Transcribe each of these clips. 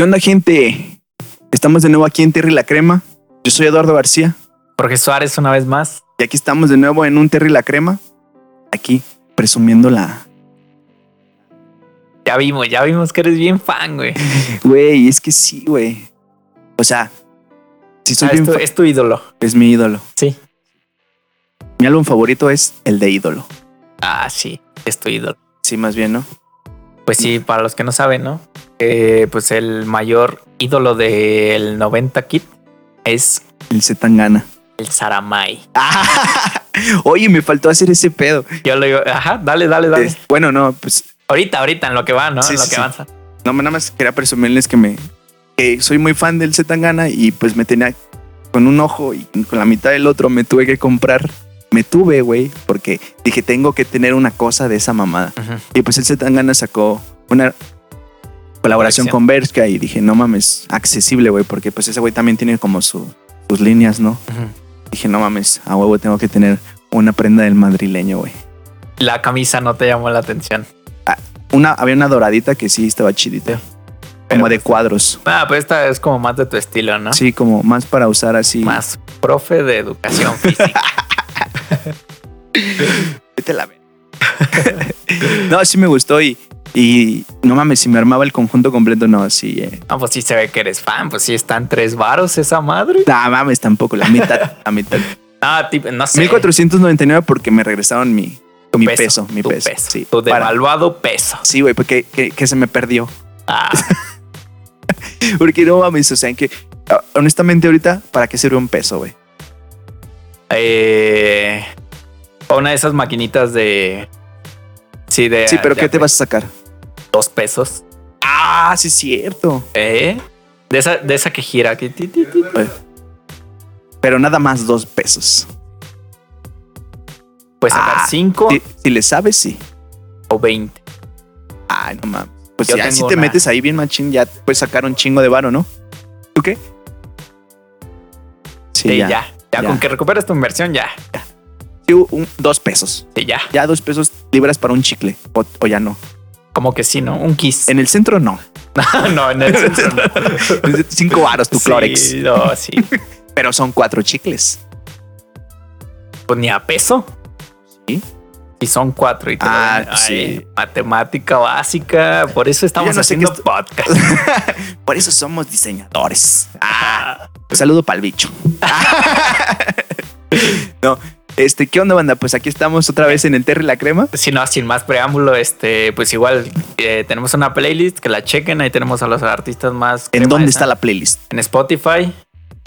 ¿Qué onda, gente? Estamos de nuevo aquí en Terry la Crema. Yo soy Eduardo García Jorge Suárez una vez más. y aquí estamos de nuevo en un Terry la Crema. Aquí, presumiendo la. Ya vimos, ya vimos que eres bien fan, güey. Güey, es que sí, güey. O sea, si soy Ah, bien es, tu, es tu ídolo. es mi ídolo. Sí. Mi álbum favorito es el de ídolo. Ah, sí, es tu ídolo. Sí, más bien, ¿no? Pues sí, para los que no saben, ¿no? Eh, pues el mayor ídolo del 90 Kit es El Zetangana. el Saramay. Oye, me faltó hacer ese pedo. Yo le digo, ajá, dale, dale, dale. Es- bueno, no, pues Ahorita, ahorita, en lo que va, ¿no? Sí, en lo sí, que sí. avanza. No, nada más quería presumirles que me que soy muy fan del Zetangana y pues me tenía con un ojo y con la mitad del otro me tuve que comprar. Me tuve, güey, porque dije, tengo que tener una cosa de esa mamada. Y pues el Zetangana sacó una colaboración Colección. con Bershka y dije, no mames, accesible, güey, porque pues ese güey también tiene como su- sus líneas, ¿no? Dije, no mames, a huevo tengo que tener una prenda del madrileño, güey. La camisa no te llamó la atención. Una, había una doradita que sí estaba chidita, como de pues- cuadros. Ah, pues esta es como más de tu estilo, ¿no? Sí, como más para usar así. Más profe de educación física. Vete la ver- no, sí me gustó y, y no mames, si me armaba el conjunto completo, no, sí. Eh. Ah, pues sí se ve que eres fan. Pues sí están tres varos esa madre. No mames, tampoco, la mitad, la mitad. Ah, tipo, no sé. 1499 porque me regresaron mi, Tu mi peso, mi tu peso. Sí, tu para- devaluado peso. sí, güey, porque que, que se me perdió. Ah, Porque no mames, o sea, que ah, honestamente ahorita, ¿para qué sirve un peso, güey? eh, una de esas maquinitas de. Sí, de. Sí, pero de ¿qué te vas a sacar? Dos pesos. Ah, sí es cierto. ¿Eh? De esa, de esa que gira. ti. Pero nada más dos pesos. Puedes sacar Ah, cinco Si, si le sabes, sí. o veinte. Ay, no mames. Pues Yo ya si te una- metes ahí bien machín, ya puedes sacar un chingo de varo, ¿no? ¿Tú qué? Sí, ya. Ya, ya. con que recuperes tu inversión, ya. Sí, un- dos pesos. Sí, ya. Ya dos pesos libras para un chicle. O, o ya no. Como que sí, ¿no? Un kiss. En el centro no. no, en el centro no. Cinco varos tu Clorex. Sí, no, sí. Pero son cuatro chicles. Pues ni a peso. Sí. Y son cuatro y te Ah, Ay, sí. matemática básica. Por eso estamos no haciendo podcast. Por eso somos diseñadores. Ah, saludo para el bicho. no, este, ¿qué onda, banda? Pues aquí estamos otra vez en el Terry la Crema. Si no, sin más preámbulo, este, pues igual eh, tenemos una playlist que la chequen. Ahí tenemos a los artistas más. ¿En dónde de está la playlist? En Spotify.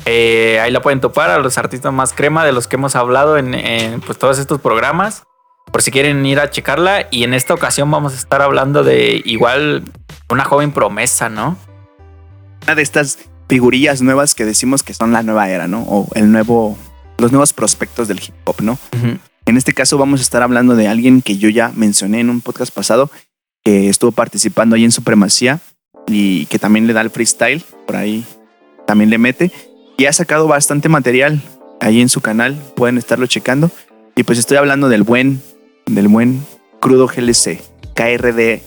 Eh, ahí la pueden topar a los artistas más crema de los que hemos hablado en, en, pues, todos estos programas. Por si quieren ir a checarla. Y en esta ocasión vamos a estar hablando de igual una joven promesa, ¿no? Una de estas figurillas nuevas que decimos que son la nueva era, ¿no? O el nuevo, los nuevos prospectos del hip hop, ¿no? En este caso vamos a estar hablando de alguien que yo ya mencioné en un podcast pasado, que estuvo participando ahí en Supremacía y que también le da el freestyle, por ahí también le mete. Y ha sacado bastante material ahí en su canal, pueden estarlo checando. Y pues estoy hablando del buen, del buen crudo GLC, KRD,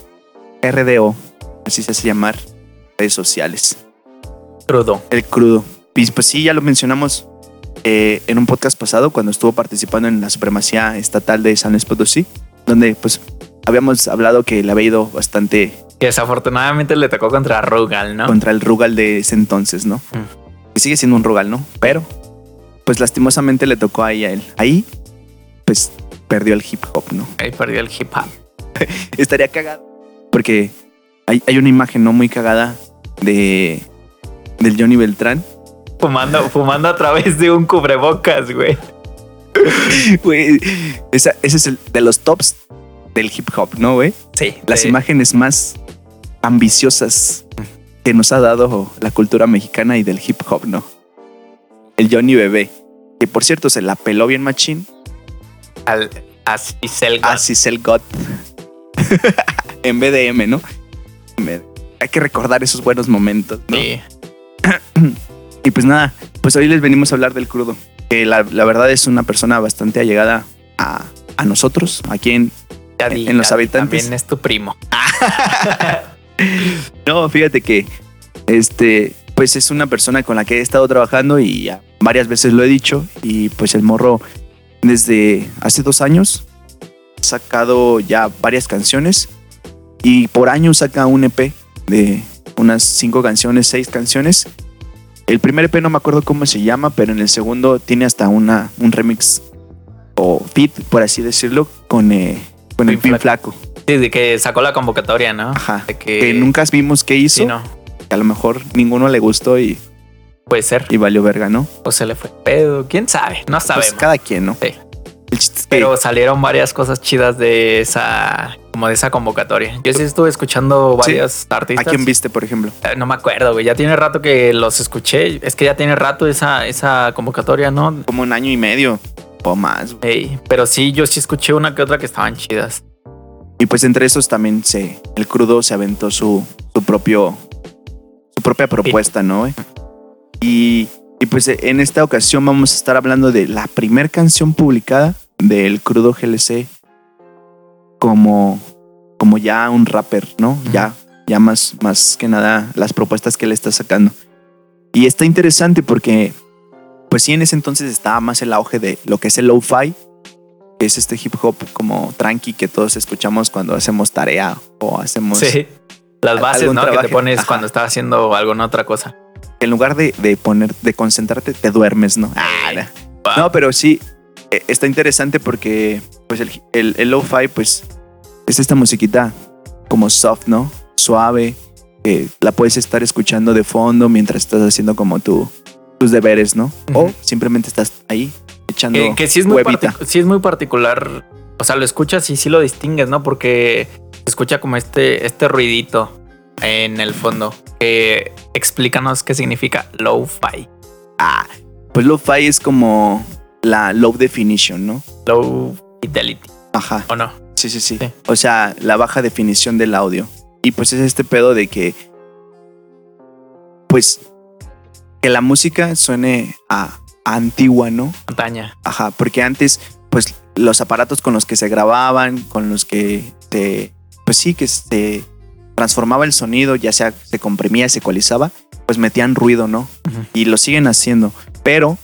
RDO, así se hace llamar, redes sociales. Crudo. El crudo. Y pues sí, ya lo mencionamos eh, en un podcast pasado cuando estuvo participando en la supremacía estatal de San Luis Potosí, donde pues habíamos hablado que le había ido bastante Que desafortunadamente le tocó contra Rugal, ¿no? contra el Rugal de ese entonces, ¿no? Mm. Que sigue siendo un Rugal, ¿no? Pero pues lastimosamente le tocó ahí a él. Ahí pues perdió el hip hop, ¿no? Ahí perdió el hip hop. Estaría cagado porque hay, hay una imagen no muy cagada de del Johnny Beltrán Fumando, fumando a través de un cubrebocas, güey. Güey, ese es el de los tops del hip hop, ¿no, güey? Sí. Las imágenes más ambiciosas que nos ha dado la cultura mexicana y del hip hop, ¿no? El Johnny Bebé, que por cierto se la peló bien machín Al, así se el a Cicel God en BDM, ¿no? Hay que recordar esos buenos momentos, ¿no? Sí. Y pues nada, pues hoy les venimos a hablar del crudo, que la, la verdad es una persona bastante allegada a, a nosotros, aquí en... Ya En- los ya habitantes. También es tu primo. No, fíjate que Este, pues es una persona con la que he estado trabajando y varias veces lo he dicho. Y pues el morro, desde hace dos años, ha sacado ya varias canciones. Y por año saca un EP de unas cinco canciones, seis canciones. El primer EP no me acuerdo cómo se llama, pero en el segundo tiene hasta una, un remix o fit, por así decirlo, con, eh, con el Pin Flaco. Sí, de que sacó la convocatoria, ¿no? Ajá. que... nunca vimos qué hizo. Sí, no. Que a lo mejor ninguno le gustó y. Puede ser. Y valió verga, ¿no? O se le fue pedo. ¿Quién sabe? No pues sabemos. Pues cada quien, ¿no? Sí. Pero salieron varias cosas chidas de esa, como de esa convocatoria. Yo sí estuve escuchando varias artistas. ¿A quién viste, por ejemplo? Eh, no me acuerdo, güey. Ya tiene rato que los escuché. Es que ya tiene rato esa, esa convocatoria, ¿no? Como un año y medio o más. pero sí, yo sí escuché una que otra que estaban chidas. Y pues entre esos también se, el crudo se aventó su, su propio, su propia propuesta, ¿no? Y y pues en esta ocasión vamos a estar hablando de la primera canción publicada del Crudo GLC como, como ya un rapper, ¿no? Ya, ya más, más que nada las propuestas que él está sacando. Y está interesante porque, pues sí, en ese entonces estaba más el auge de lo que es el lo-fi, que es este hip hop como tranqui que todos escuchamos cuando hacemos tarea o hacemos... Sí, las bases, ¿no? Que te pones cuando estás haciendo alguna otra cosa en lugar de, poner, de concentrarte, te duermes, ¿no? Ah, no, pero sí, eh, está interesante porque pues el, el, lo-fi pues es esta musiquita como soft, ¿no? Suave, que la puedes estar escuchando de fondo mientras estás haciendo como tu, tus deberes, ¿no? O simplemente estás ahí echando que, que sí es muy sí es muy particular, o sea, lo escuchas y sí lo distingues, ¿no? Porque escucha como este, este ruidito en el fondo. Eh, explícanos qué significa low-fi. Ah, pues low-fi es como la low definition, ¿no? Low fidelity. Ajá. ¿O no? Sí, sí, sí, O sea, la baja definición del audio. Y pues es este pedo de que, pues, que la música suene a, antigua, ¿no? Montaña. Ajá, porque antes, pues, los aparatos con los que se grababan, con los que te, pues sí, que se transformaba el sonido, ya sea se comprimía, se ecualizaba, pues metían ruido, ¿no? Y lo siguen haciendo. Pero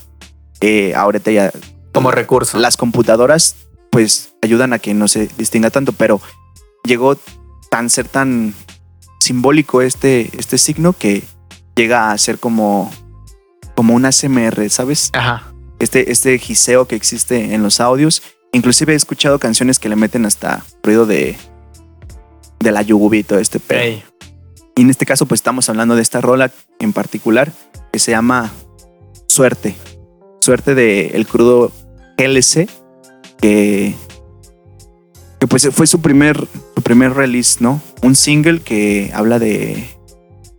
eh, ahorita ya. Como recurso. Las computadoras, pues ayudan a que no se distinga tanto, pero llegó tan ser tan simbólico este, este signo que llega a ser como, como un ASMR, ¿sabes? Ajá. Este, este giseo que existe en los audios. Inclusive he escuchado canciones que le meten hasta ruido de, de la Yugubito, este pedo. Y en este caso, pues estamos hablando de esta rola en particular que se llama Suerte. Suerte de el crudo GLC, que, que pues fue su primer, su primer release, ¿no? Un single que habla de,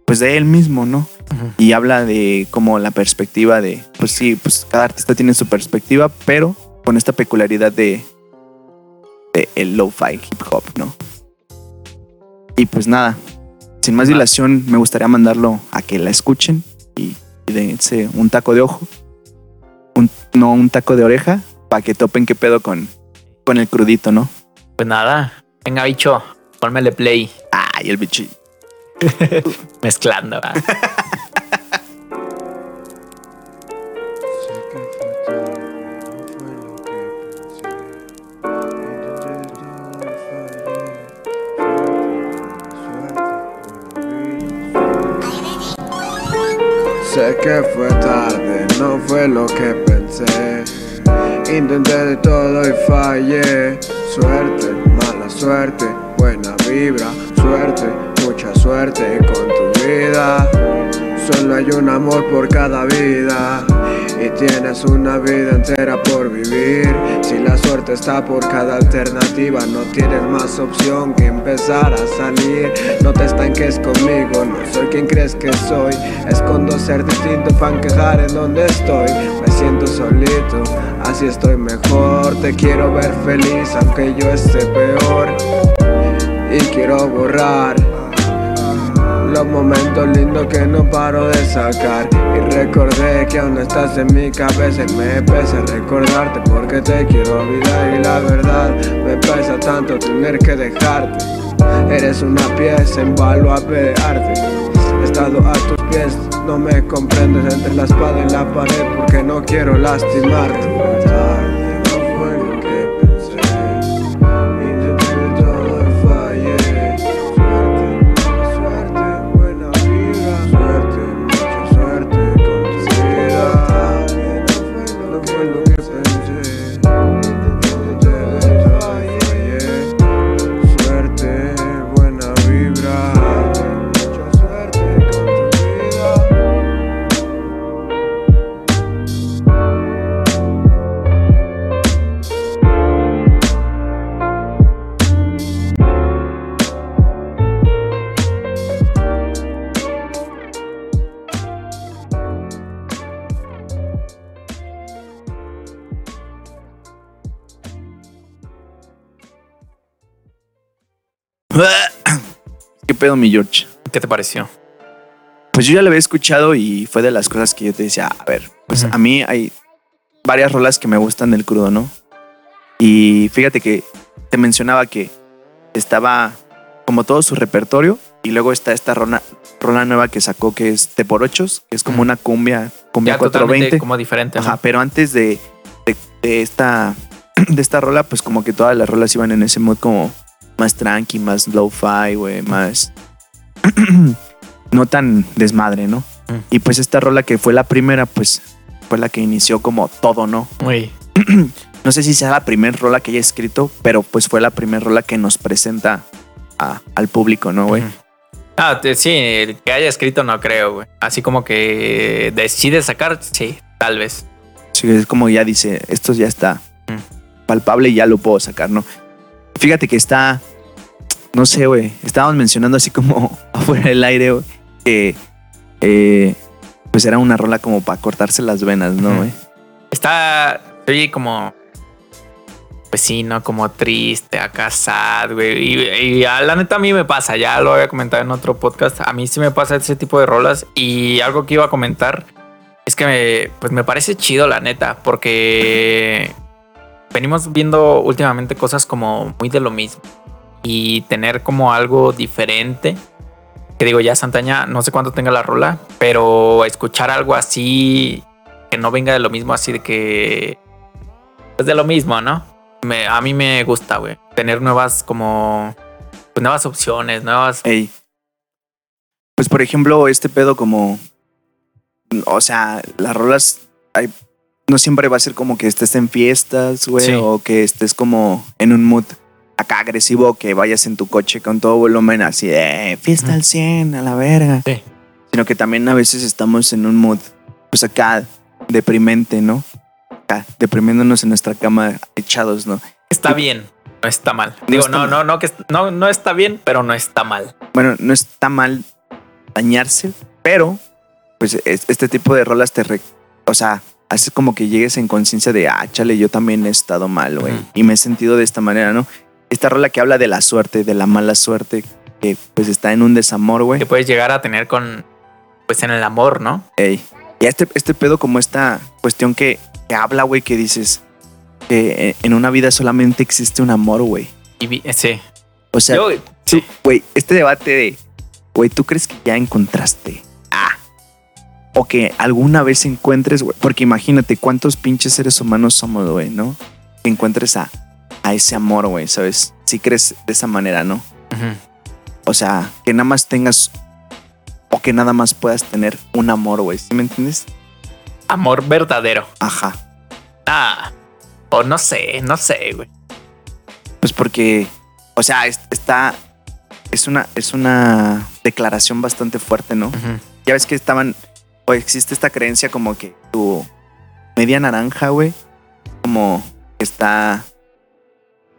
pues de él mismo, ¿no? Y habla de como la perspectiva de, pues sí, pues cada artista tiene su perspectiva, pero con esta peculiaridad de, de el lo-fi hip hop, ¿no? Y pues nada, sin más dilación, me gustaría mandarlo a que la escuchen y, dense un taco de ojo, no un taco de oreja, para que topen qué pedo con, con el crudito, ¿no? Pues nada, venga bicho, pónmele play. Ay, el bicho. Mezclando. Sé que fue tarde, no fue lo que pensé. Intenté de todo y fallé. Suerte, mala suerte, buena vibra, suerte, mucha suerte con tu vida. Solo hay un amor por cada vida tienes una vida entera por vivir. Si la suerte está por cada alternativa, no tienes más opción que empezar a salir. No te estanques conmigo, no soy quien crees que soy. Escondo ser distinto para encajar en donde estoy. Me siento solito, así estoy mejor. Te quiero ver feliz, aunque yo esté peor. Y quiero borrar los momentos lindos que no paro de sacar. Y recordé que aún estás en mi cabeza y me pesa recordarte porque te quiero olvidar. Y la verdad me pesa tanto tener que dejarte. Eres una pieza en baluarte de arte He estado a tus pies, no me comprendes entre la espada y la pared porque no quiero lastimarte. Pedo, mi George? ¿Qué te pareció? Pues yo ya lo había escuchado y fue de las cosas que yo te decía, a ver, pues a mí hay varias rolas que me gustan del crudo, ¿no? Y fíjate que te mencionaba que estaba como todo su repertorio y luego está esta rola, rola nueva que sacó que es Te por Ochos, que es como una cumbia, cumbia Ya totalmente 420. como diferente. ¿no? Ajá, pero antes de, de, de esta de esta rola, pues como que todas las rolas iban en ese mood como más tranqui, más low-fi, güey, más no tan desmadre, ¿no? Mm. Y pues esta rola que fue la primera, pues fue la que inició como todo, ¿no? No sé si sea la primera rola que haya escrito, pero pues fue la primera rola que nos presenta a- al público, ¿no, güey? Ah, sí, el que haya escrito no creo, güey. Así como que decide sacar, sí, tal vez. Sí, es como ya dice, esto ya está palpable y ya lo puedo sacar, ¿no? Fíjate que está, no sé, güey, estábamos mencionando así como afuera del aire, güey, que eh, pues era una rola como para cortarse las venas, ¿no, güey? Está, oye, como, pues sí, ¿no? Como triste, acá sad, güey. Y, y a la neta a mí me pasa, ya lo había comentado en otro podcast, a mí sí me pasa ese tipo de rolas. Y algo que iba a comentar es que me, pues me parece chido, la neta, porque venimos viendo últimamente cosas como muy de lo mismo. Y tener como algo diferente. Que digo, ya Santaña, no sé cuánto tenga la rola, pero escuchar algo así que no venga de lo mismo, así de que es de lo mismo, ¿no? Me- a mí me gusta, güey, tener nuevas como pues, nuevas opciones, nuevas. Pues por ejemplo, este pedo como, o sea, las rolas, hay, no siempre va a ser como que estés en fiestas, güey, Sí. o que estés como en un mood acá agresivo, que vayas en tu coche con todo volumen así de "Eh, fiesta al 100, a la verga. Sí. Sino que también a veces estamos en un mood, pues acá, deprimente, ¿no? Acá, deprimiéndonos en nuestra cama echados, ¿no? Está bien, no está mal. No Digo, está no, mal. no, no, que no, no está bien, pero no está mal. bueno, no está mal dañarse, pero pues es- este tipo de rolas te, re- o sea, hace como que llegues en conciencia de, ah, chale, yo también he estado mal, güey, y me he sentido de esta manera, ¿no? Esta rola que habla de la suerte, de la mala suerte, que pues está en un desamor, güey. Que puedes llegar a tener con, pues en el amor, ¿no? Ey. Y este, este pedo como esta cuestión que, que habla, güey, que dices que en una vida solamente existe un amor, güey. Sí. O sea, güey, este debate de, güey, ¿tú crees que ya encontraste? Ah. O que alguna vez encuentres, güey. Porque imagínate cuántos pinches seres humanos somos, güey, ¿no? Que encuentres a, a ese amor, güey, ¿sabes? Si crees de esa manera, ¿no? O sea, que nada más tengas o que nada más puedas tener un amor, güey. ¿Sí me entiendes? amor verdadero. Ajá. Ah, o no sé, no sé, güey. Pues porque, o sea, es- está, es una, es una declaración bastante fuerte, ¿no? Ya ves que estaban, o existe esta creencia como que tu media naranja, güey, como que está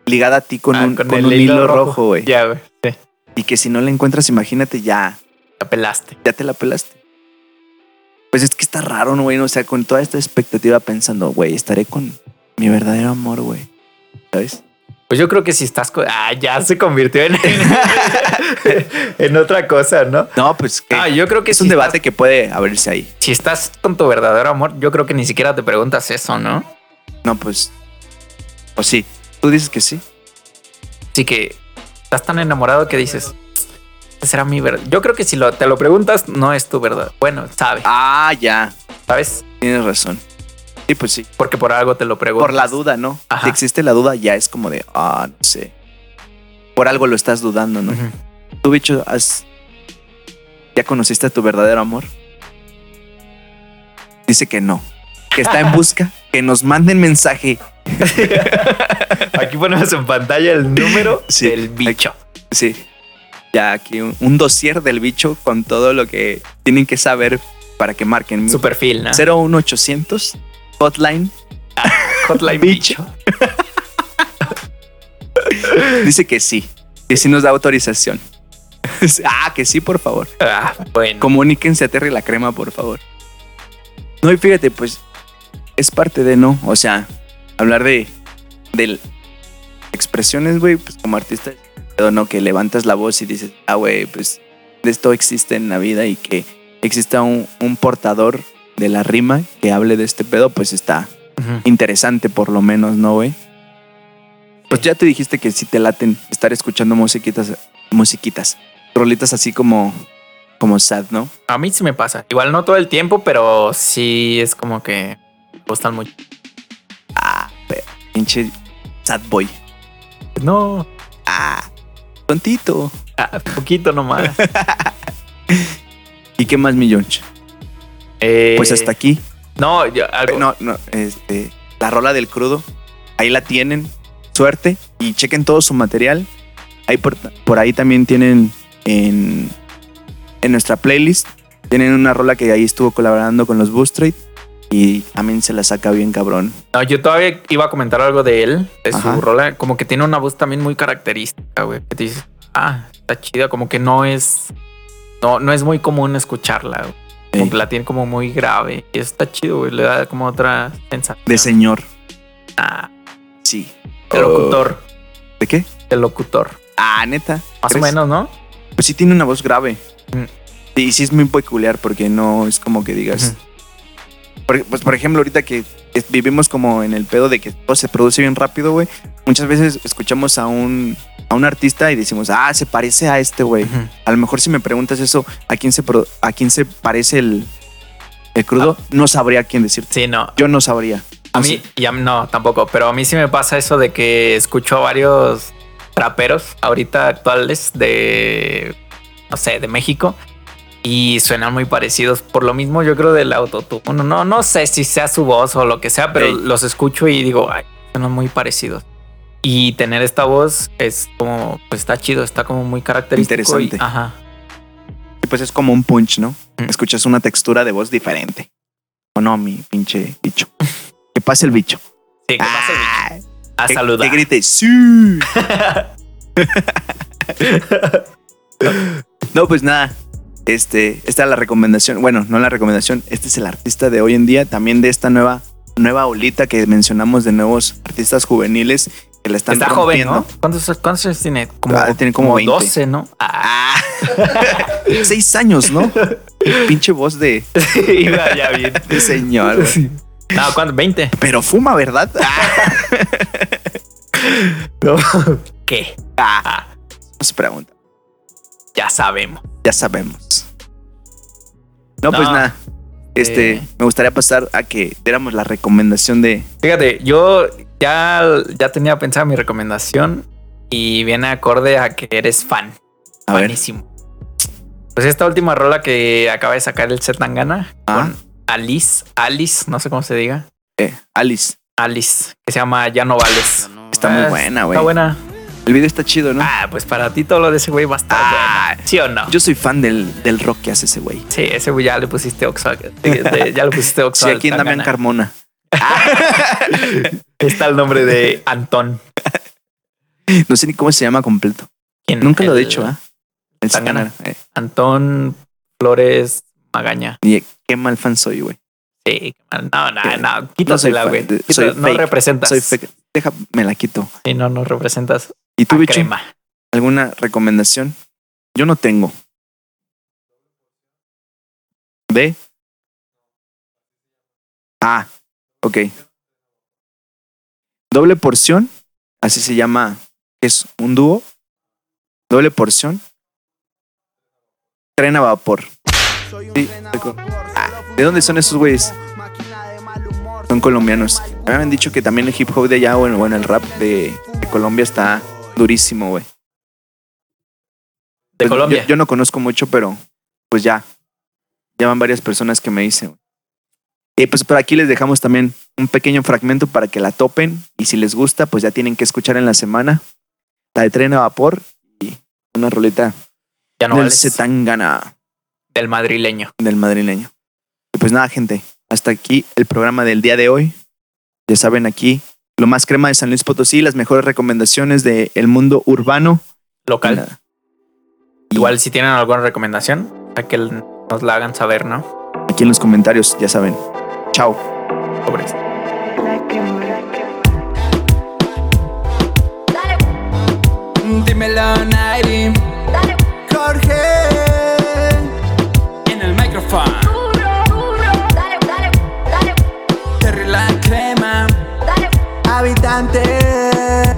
ligada a ti con Ah, un, con un hilo rojo, güey. Ya, güey. Sí, Y que si no la encuentras, imagínate, ya, la pelaste. ya te la pelaste. Pues es que está raro, ¿no, güey? O sea, con toda esta expectativa pensando, güey, estaré con mi verdadero amor, güey. ¿Sabes? Pues yo creo que si estás con... Ah, ya se convirtió en, en otra cosa, ¿no? No, pues que Ah, yo creo que es si un debate estás- que puede abrirse ahí. si estás con tu verdadero amor, yo creo que ni siquiera te preguntas eso, ¿no? No, pues. O sí. Tú dices que sí. Así que estás tan enamorado que dices, será mi verdad. Yo creo que si lo, te lo preguntas, no es tu verdad. Bueno, sabe, Ah, ya. ¿sabes? Tienes razón. Sí, pues sí. Porque por algo te lo preguntas. Por la duda, ¿no? Ajá. Si existe la duda, ya es como de, ah, no sé. Por algo lo estás dudando, ¿no? Ujú. Tú, bicho, has... ¿ya conociste a tu verdadero amor? Dice que no. Que está en busca. que nos manden mensaje. Aquí ponemos en pantalla el número Sí. del bicho. Sí. Ya aquí un, un dossier del bicho con todo lo que tienen que saber para que marquen. Su perfil, ¿no? 01800 hotline. Hotline bicho. bicho. Dice que sí. Que sí nos da autorización. ah, que sí, por favor. Ah, bueno. Comuníquense a Terry la crema, por favor. No, y fíjate, pues es parte de no. O sea, hablar de, de expresiones, güey, pues como artista, no que levantas la voz y dices, ah, güey, pues de esto existe en la vida y que exista un, un portador de la rima que hable de este pedo, pues está interesante, por lo menos, ¿no, güey? Pues ya te dijiste que si te laten estar escuchando musiquitas, musiquitas, rolitas así como, como sad, ¿no? A mí sí me pasa. Igual no todo el tiempo, pero sí es como que me gustan mucho. Ah, pinche sad boy. No, Ah, tontito. ah, poquito nomás. ¿Y qué más, mi Yonch? Eh, Pues hasta aquí. No, yo- algo- No, no, este, la rola del crudo. Ahí la tienen. Suerte. Y chequen todo su material. Ahí por, por ahí también tienen en, en nuestra playlist. Tienen una rola que ahí estuvo colaborando con los Boost Trade. Y también se la saca bien cabrón. No, yo todavía iba a comentar algo de él, de Ajá. su rola. Como que tiene una voz también muy característica, güey. Que te dices, ah, está chida. Como que no es. No, no es muy común escucharla, güey. Como que la tiene como muy grave. Y está chido, güey. Le da como otra sensación. de señor. Ah, Sí. de locutor. ¿De qué? De locutor. Ah, neta. Más o menos, ¿no? Pues sí tiene una voz grave. Mm. Y sí es muy peculiar porque no es como que digas. Por- pues por ejemplo, ahorita que vivimos como en el pedo de que todo se produce bien rápido, güey. Muchas veces escuchamos a un, a un artista y decimos, ah, se parece a este, güey. A lo mejor si me preguntas eso, ¿a quién se, pro- a quién se parece el, el crudo? No sabría quién decirte. Sí, no. Yo no sabría. A mí, sé. y a mí no, tampoco. Pero a mí sí me pasa eso de que escucho a varios traperos ahorita actuales de, no sé, de México y suenan muy parecidos. Por lo mismo, yo creo del autotune. No, no, no sé si sea su voz o lo que sea, pero Ey. los escucho y digo, ay, suenan muy parecidos. Y tener esta voz es como, pues está chido, está como muy característico. y- Interesante. ajá. Y pues es como un punch, ¿no? Mm. Escuchas una textura de voz diferente. O no, mi pinche bicho. Que pase el bicho. Sí, que pase el bicho. Ah, a que- saludar. Que grite, sí. no, pues nada. Este, esta es la recomendación. Bueno, no la recomendación. Este es el artista de hoy en día. También de esta nueva, nueva olita que mencionamos de nuevos artistas juveniles que la están Está joven. ¿no? ¿Cuántos, cuántos años tiene? Como, Ah, tiene como 20. 12, ¿no? Ah, Ah, seis años, ¿no? Pinche voz de, iba ya bien. de señor. No, ¿cuántos? 20. Pero fuma, ¿verdad? ¿Qué? Ah, no se pregunta. Ya sabemos. Ya sabemos. No, pues nada. Este, Eh. me gustaría pasar a que diéramos la recomendación de. Fíjate, yo ya, ya tenía pensada mi recomendación y viene acorde a que eres fan. A ver. Buenísimo. Pues esta última rola que acaba de sacar el Zetangana Ah. con Alice, Alice, no sé cómo se diga. eh, Alice. Alice, que se llama Ya no vales. Está muy buena, güey. Está buena. El video está chido, ¿no? Ah, pues para ti todo lo de ese güey va a estar Ah. bueno. ¿Sí o no? Yo soy fan del, del rock que hace ese güey. Sí, ese güey ya le pusiste Oxo. Ya le pusiste Oxo. Sí, aquí en Damián. Carmona. Está el nombre de Antón. No sé ni cómo se llama completo. ¿Quién? Nunca lo he dicho, ¿ah? El Tangana. Eh, Antón Flores Magaña. y qué mal fan soy, güey. Sí, no, no, Eh, no, quítasela, güey. no representas. Soy fake. Déjame la quito. Sí, no, no representas. ¿Y tú, bicho? ¿Alguna recomendación? Yo no tengo. ¿De? Ah, ok. Doble porción, así se llama, es un dúo. Doble porción. Tren a vapor. Sí, ah, ¿De dónde son esos güeyes? Son colombianos. Me habían dicho que también el hip hop de allá o en, el rap de, Colombia está durísimo, güey. De pues, Colombia. Yo, no conozco mucho, pero pues ya. Ya van varias personas que me dicen. Y pues por aquí les dejamos también un pequeño fragmento para que la topen. Y si les gusta, pues ya tienen que escuchar en la semana la de tren a vapor y una roleta ya no del Zetangana. Del madrileño. Del madrileño. Y pues nada, gente. Hasta aquí el programa del día de hoy. Ya saben, aquí lo más crema de San Luis Potosí, las mejores recomendaciones del mundo urbano. Local. Igual si tienen alguna recomendación, a que nos la hagan saber, ¿no? Aquí en los comentarios, ya saben. Chao. Sobre Dímelo, Nairi. Jorge.